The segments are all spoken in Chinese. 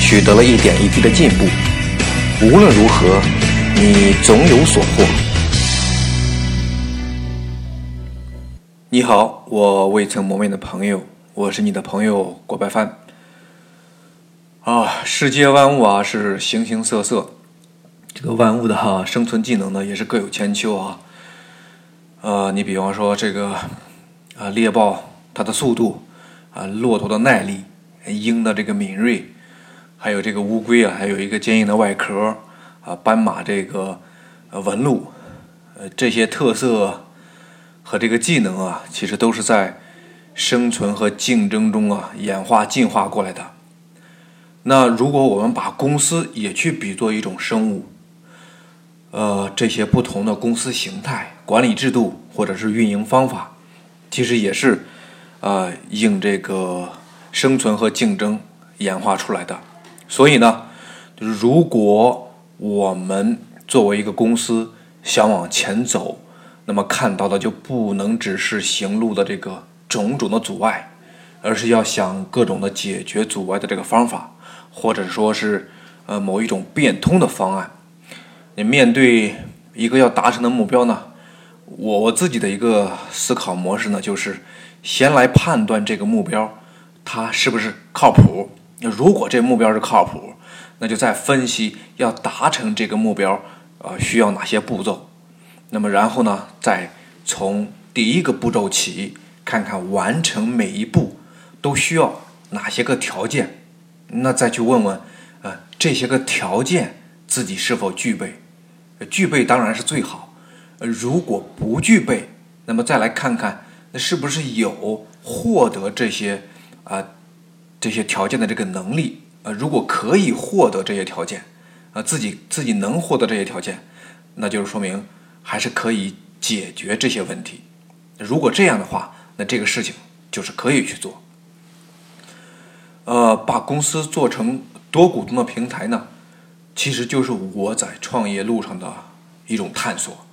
取得了一点一滴的进步，无论如何，你总有所获。你好，我未曾谋面的朋友，我是你的朋友郭白帆。啊，世界万物啊是形形色色，这个万物的哈生存技能呢也是各有千秋啊。呃，你比方说这个啊猎豹它的速度啊，骆驼的耐力，鹰的这个敏锐。还有这个乌龟啊，还有一个坚硬的外壳啊，斑马这个呃纹路，呃这些特色和这个技能啊，其实都是在生存和竞争中啊演化进化过来的。那如果我们把公司也去比作一种生物，呃，这些不同的公司形态、管理制度或者是运营方法，其实也是呃应这个生存和竞争演化出来的。所以呢，就是如果我们作为一个公司想往前走，那么看到的就不能只是行路的这个种种的阻碍，而是要想各种的解决阻碍的这个方法，或者说是呃某一种变通的方案。你面对一个要达成的目标呢，我我自己的一个思考模式呢，就是先来判断这个目标它是不是靠谱。那如果这目标是靠谱，那就再分析要达成这个目标，呃，需要哪些步骤？那么然后呢，再从第一个步骤起，看看完成每一步都需要哪些个条件？那再去问问，呃，这些个条件自己是否具备？具备当然是最好。如果不具备，那么再来看看，那是不是有获得这些啊？这些条件的这个能力，呃，如果可以获得这些条件，啊，自己自己能获得这些条件，那就是说明还是可以解决这些问题。如果这样的话，那这个事情就是可以去做。呃，把公司做成多股东的平台呢，其实就是我在创业路上的一种探索，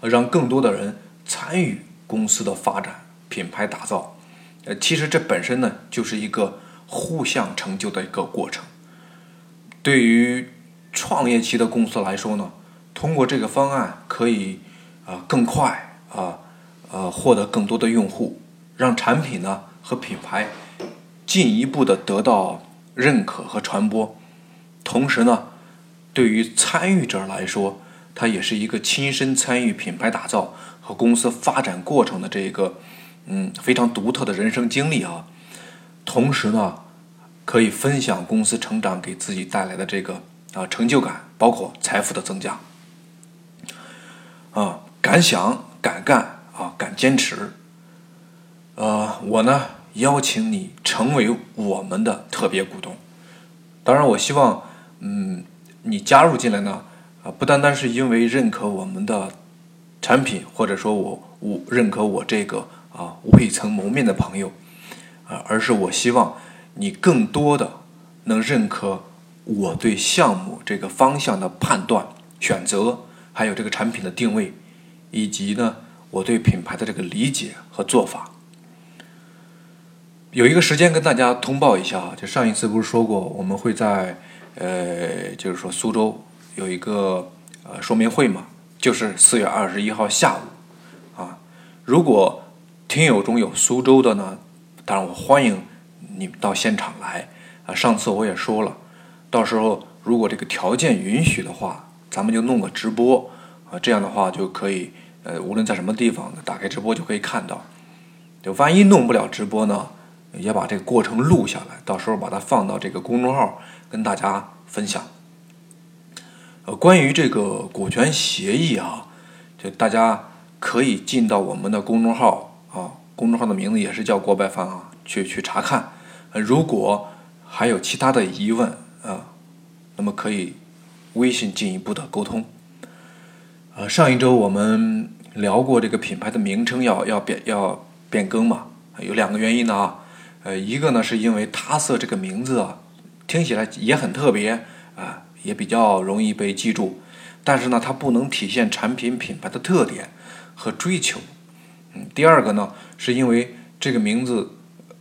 让更多的人参与公司的发展、品牌打造。呃，其实这本身呢，就是一个。互相成就的一个过程。对于创业期的公司来说呢，通过这个方案可以啊更快啊呃获得更多的用户，让产品呢和品牌进一步的得到认可和传播。同时呢，对于参与者来说，它也是一个亲身参与品牌打造和公司发展过程的这一个嗯非常独特的人生经历啊。同时呢，可以分享公司成长给自己带来的这个啊成就感，包括财富的增加。啊，敢想敢干啊，敢坚持。呃，我呢邀请你成为我们的特别股东。当然，我希望嗯你加入进来呢啊，不单单是因为认可我们的产品，或者说我我认可我这个啊未曾谋面的朋友。啊，而是我希望你更多的能认可我对项目这个方向的判断、选择，还有这个产品的定位，以及呢我对品牌的这个理解和做法。有一个时间跟大家通报一下啊，就上一次不是说过我们会在呃，就是说苏州有一个呃说明会嘛，就是四月二十一号下午啊，如果听友中有苏州的呢。当然，我欢迎你们到现场来啊！上次我也说了，到时候如果这个条件允许的话，咱们就弄个直播啊，这样的话就可以呃，无论在什么地方，打开直播就可以看到。就万一弄不了直播呢，也把这个过程录下来，到时候把它放到这个公众号跟大家分享。呃，关于这个股权协议啊，就大家可以进到我们的公众号啊。公众号的名字也是叫郭白帆啊，去去查看。如果还有其他的疑问啊，那么可以微信进一步的沟通。呃，上一周我们聊过这个品牌的名称要要变要变更嘛，有两个原因呢啊，呃，一个呢是因为他色这个名字啊，听起来也很特别啊，也比较容易被记住，但是呢，它不能体现产品品牌的特点和追求。第二个呢，是因为这个名字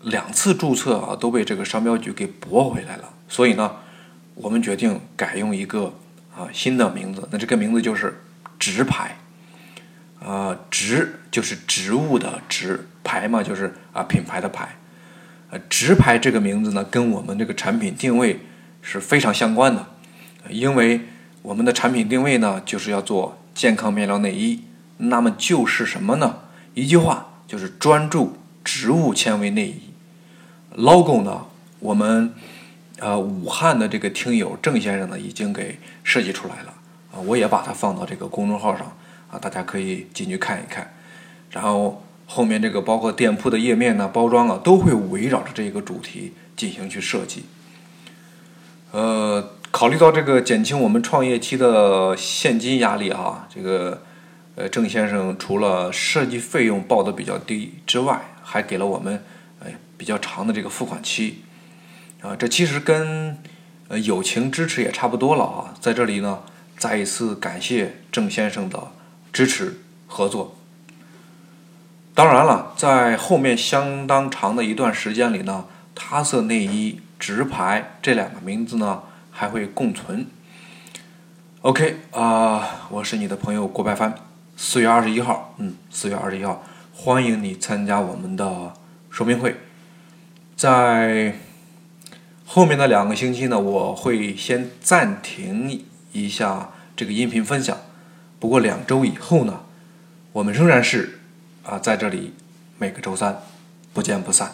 两次注册啊都被这个商标局给驳回来了，所以呢，我们决定改用一个啊新的名字，那这个名字就是。植牌，呃，植就是植物的植，牌嘛就是啊品牌的牌，呃，植牌这个名字呢，跟我们这个产品定位是非常相关的，因为我们的产品定位呢，就是要做健康面料内衣，那么就是什么呢？一句话就是专注植物纤维内衣。logo 呢，我们呃武汉的这个听友郑先生呢，已经给设计出来了啊。我也把它放到这个公众号上啊，大家可以进去看一看。然后后面这个包括店铺的页面呢、包装啊，都会围绕着这个主题进行去设计。呃，考虑到这个减轻我们创业期的现金压力啊，这个呃郑先生除了设计费用报的比较低之外，还给了我们呃比较长的这个付款期啊。这其实跟呃友情支持也差不多了啊，在这里呢。再一次感谢郑先生的支持合作。当然了，在后面相当长的一段时间里呢，他色内衣直牌这两个名字呢还会共存。OK 啊，我是你的朋友郭白帆。四月二十一号，嗯，四月二十一号，欢迎你参加我们的说明会。在后面的两个星期呢，我会先暂停。一下这个音频分享，不过两周以后呢，我们仍然是啊在这里每个周三不见不散。